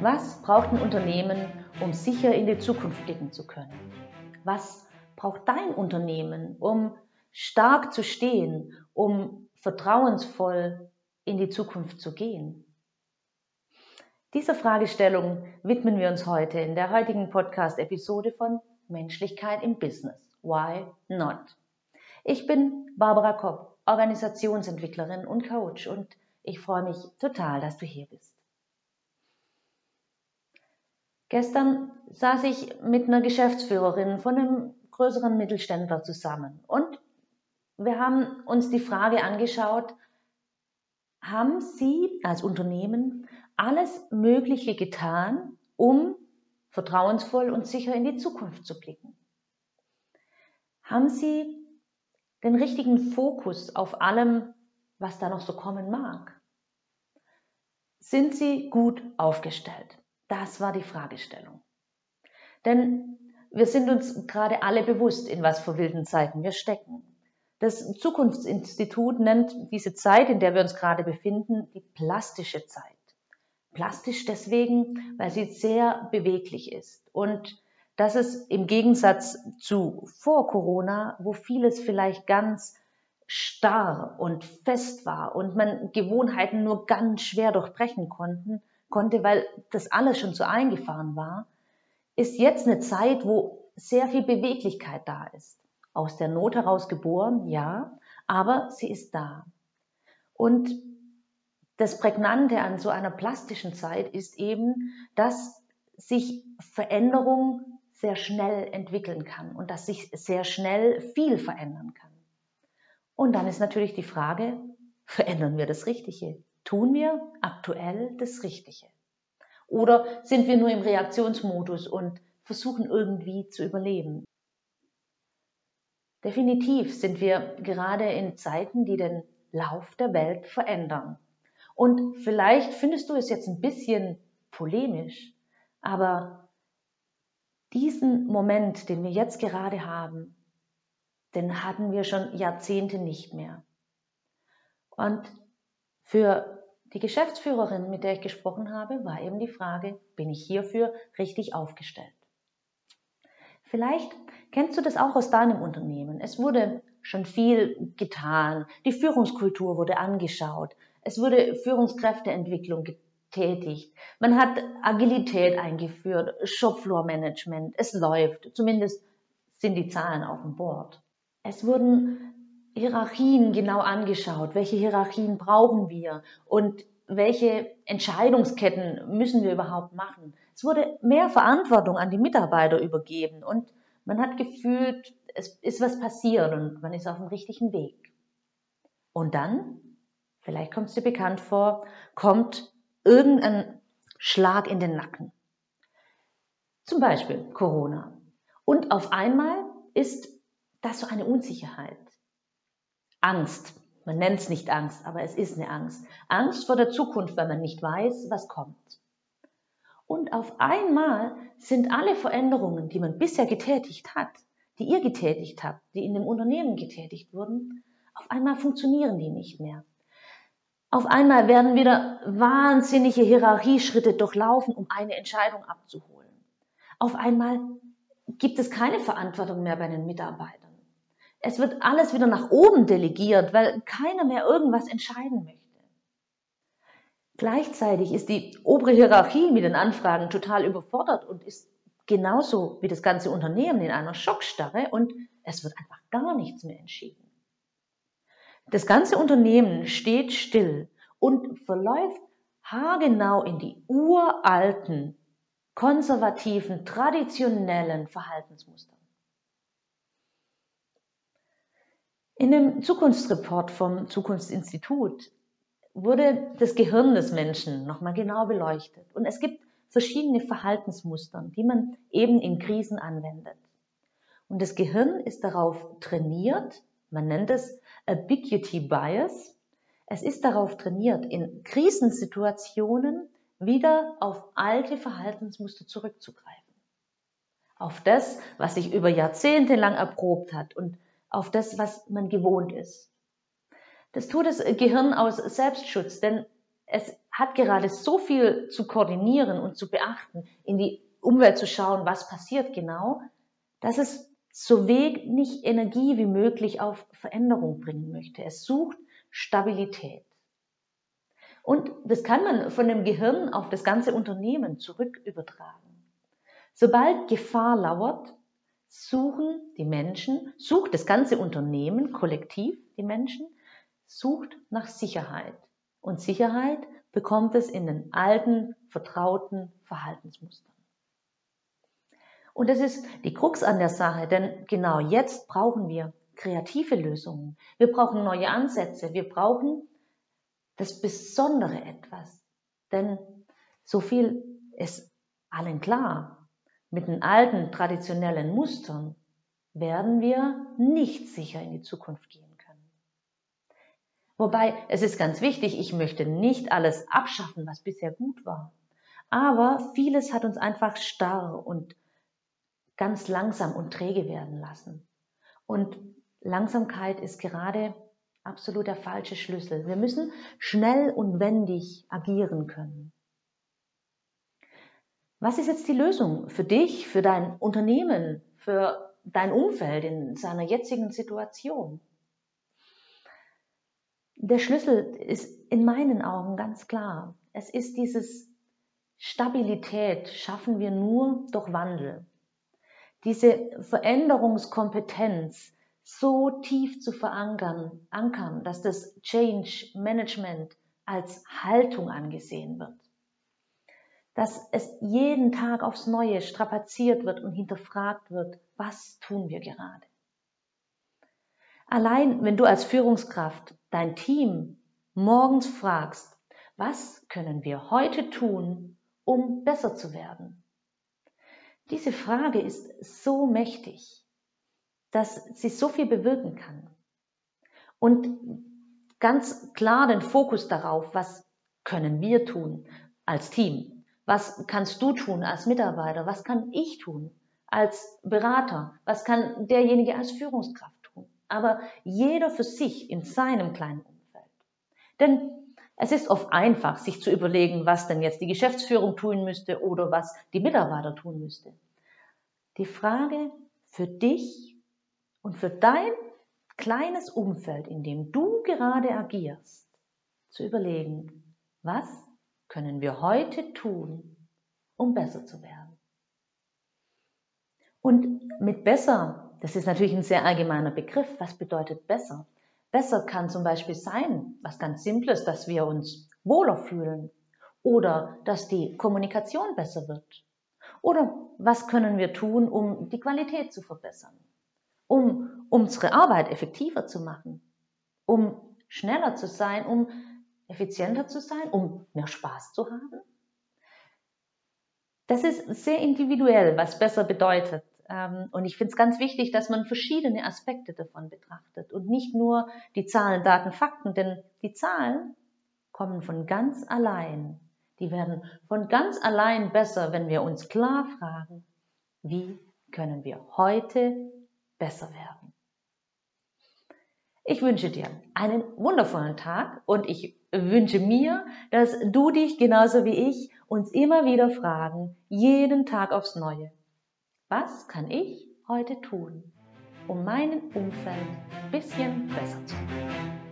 Was braucht ein Unternehmen, um sicher in die Zukunft blicken zu können? Was braucht dein Unternehmen, um stark zu stehen, um vertrauensvoll in die Zukunft zu gehen? Dieser Fragestellung widmen wir uns heute in der heutigen Podcast-Episode von Menschlichkeit im Business. Why not? Ich bin Barbara Kopp, Organisationsentwicklerin und Coach und ich freue mich total, dass du hier bist. Gestern saß ich mit einer Geschäftsführerin von einem größeren Mittelständler zusammen und wir haben uns die Frage angeschaut, haben Sie als Unternehmen alles Mögliche getan, um vertrauensvoll und sicher in die Zukunft zu blicken? Haben Sie den richtigen Fokus auf allem, was da noch so kommen mag? Sind Sie gut aufgestellt? Das war die Fragestellung. Denn wir sind uns gerade alle bewusst, in was für wilden Zeiten wir stecken. Das Zukunftsinstitut nennt diese Zeit, in der wir uns gerade befinden, die plastische Zeit. Plastisch deswegen, weil sie sehr beweglich ist und dass es im Gegensatz zu vor Corona, wo vieles vielleicht ganz starr und fest war und man Gewohnheiten nur ganz schwer durchbrechen konnten, konnte, weil das alles schon so eingefahren war, ist jetzt eine Zeit, wo sehr viel Beweglichkeit da ist. Aus der Not heraus geboren, ja, aber sie ist da. Und das Prägnante an so einer plastischen Zeit ist eben, dass sich Veränderung sehr schnell entwickeln kann und dass sich sehr schnell viel verändern kann. Und dann ist natürlich die Frage, verändern wir das Richtige? Tun wir aktuell das Richtige? Oder sind wir nur im Reaktionsmodus und versuchen irgendwie zu überleben? Definitiv sind wir gerade in Zeiten, die den Lauf der Welt verändern. Und vielleicht findest du es jetzt ein bisschen polemisch, aber diesen Moment, den wir jetzt gerade haben, den hatten wir schon Jahrzehnte nicht mehr. Und für die Geschäftsführerin, mit der ich gesprochen habe, war eben die Frage, bin ich hierfür richtig aufgestellt? Vielleicht kennst du das auch aus deinem Unternehmen. Es wurde schon viel getan. Die Führungskultur wurde angeschaut. Es wurde Führungskräfteentwicklung getätigt. Man hat Agilität eingeführt, Shopfloor-Management. Es läuft. Zumindest sind die Zahlen auf dem Board. Es wurden Hierarchien genau angeschaut. Welche Hierarchien brauchen wir und welche Entscheidungsketten müssen wir überhaupt machen? Es wurde mehr Verantwortung an die Mitarbeiter übergeben und man hat gefühlt, es ist was passiert und man ist auf dem richtigen Weg. Und dann, vielleicht kommt es dir bekannt vor, kommt irgendein Schlag in den Nacken. Zum Beispiel Corona. Und auf einmal ist das so eine Unsicherheit. Angst. Man nennt es nicht Angst, aber es ist eine Angst. Angst vor der Zukunft, weil man nicht weiß, was kommt. Und auf einmal sind alle Veränderungen, die man bisher getätigt hat, die ihr getätigt habt, die in dem Unternehmen getätigt wurden, auf einmal funktionieren die nicht mehr. Auf einmal werden wieder wahnsinnige Hierarchieschritte durchlaufen, um eine Entscheidung abzuholen. Auf einmal gibt es keine Verantwortung mehr bei den Mitarbeitern. Es wird alles wieder nach oben delegiert, weil keiner mehr irgendwas entscheiden möchte. Gleichzeitig ist die obere Hierarchie mit den Anfragen total überfordert und ist genauso wie das ganze Unternehmen in einer Schockstarre und es wird einfach gar nichts mehr entschieden. Das ganze Unternehmen steht still und verläuft haargenau in die uralten, konservativen, traditionellen Verhaltensmuster. In dem Zukunftsreport vom Zukunftsinstitut wurde das Gehirn des Menschen nochmal genau beleuchtet. Und es gibt verschiedene Verhaltensmuster, die man eben in Krisen anwendet. Und das Gehirn ist darauf trainiert, man nennt es Ubiquity Bias. Es ist darauf trainiert, in Krisensituationen wieder auf alte Verhaltensmuster zurückzugreifen. Auf das, was sich über Jahrzehnte lang erprobt hat und auf das, was man gewohnt ist. Das tut das Gehirn aus Selbstschutz, denn es hat gerade so viel zu koordinieren und zu beachten, in die Umwelt zu schauen, was passiert genau, dass es so wenig Energie wie möglich auf Veränderung bringen möchte. Es sucht Stabilität. Und das kann man von dem Gehirn auf das ganze Unternehmen zurück übertragen. Sobald Gefahr lauert, suchen die Menschen, sucht das ganze Unternehmen, kollektiv die Menschen, sucht nach Sicherheit. Und Sicherheit bekommt es in den alten, vertrauten Verhaltensmustern. Und das ist die Krux an der Sache, denn genau jetzt brauchen wir kreative Lösungen. Wir brauchen neue Ansätze. Wir brauchen das besondere etwas. Denn so viel ist allen klar. Mit den alten traditionellen Mustern werden wir nicht sicher in die Zukunft gehen. Wobei, es ist ganz wichtig, ich möchte nicht alles abschaffen, was bisher gut war. Aber vieles hat uns einfach starr und ganz langsam und träge werden lassen. Und Langsamkeit ist gerade absolut der falsche Schlüssel. Wir müssen schnell und wendig agieren können. Was ist jetzt die Lösung für dich, für dein Unternehmen, für dein Umfeld in seiner jetzigen Situation? Der Schlüssel ist in meinen Augen ganz klar. Es ist dieses Stabilität schaffen wir nur durch Wandel. Diese Veränderungskompetenz so tief zu verankern, ankern, dass das Change Management als Haltung angesehen wird. Dass es jeden Tag aufs Neue strapaziert wird und hinterfragt wird, was tun wir gerade. Allein wenn du als Führungskraft dein Team morgens fragst, was können wir heute tun, um besser zu werden? Diese Frage ist so mächtig, dass sie so viel bewirken kann. Und ganz klar den Fokus darauf, was können wir tun als Team? Was kannst du tun als Mitarbeiter? Was kann ich tun als Berater? Was kann derjenige als Führungskraft? aber jeder für sich in seinem kleinen Umfeld. Denn es ist oft einfach, sich zu überlegen, was denn jetzt die Geschäftsführung tun müsste oder was die Mitarbeiter tun müsste. Die Frage für dich und für dein kleines Umfeld, in dem du gerade agierst, zu überlegen, was können wir heute tun, um besser zu werden. Und mit besser das ist natürlich ein sehr allgemeiner Begriff. Was bedeutet besser? Besser kann zum Beispiel sein, was ganz Simples, dass wir uns wohler fühlen oder dass die Kommunikation besser wird. Oder was können wir tun, um die Qualität zu verbessern? Um unsere Arbeit effektiver zu machen? Um schneller zu sein? Um effizienter zu sein? Um mehr Spaß zu haben? Das ist sehr individuell, was besser bedeutet. Ähm, und ich finde es ganz wichtig, dass man verschiedene Aspekte davon betrachtet und nicht nur die Zahlen, Daten, Fakten, denn die Zahlen kommen von ganz allein. Die werden von ganz allein besser, wenn wir uns klar fragen, wie können wir heute besser werden. Ich wünsche dir einen wundervollen Tag und ich wünsche mir, dass du dich genauso wie ich uns immer wieder fragen, jeden Tag aufs Neue. Was kann ich heute tun, um meinen Umfeld ein bisschen besser zu machen?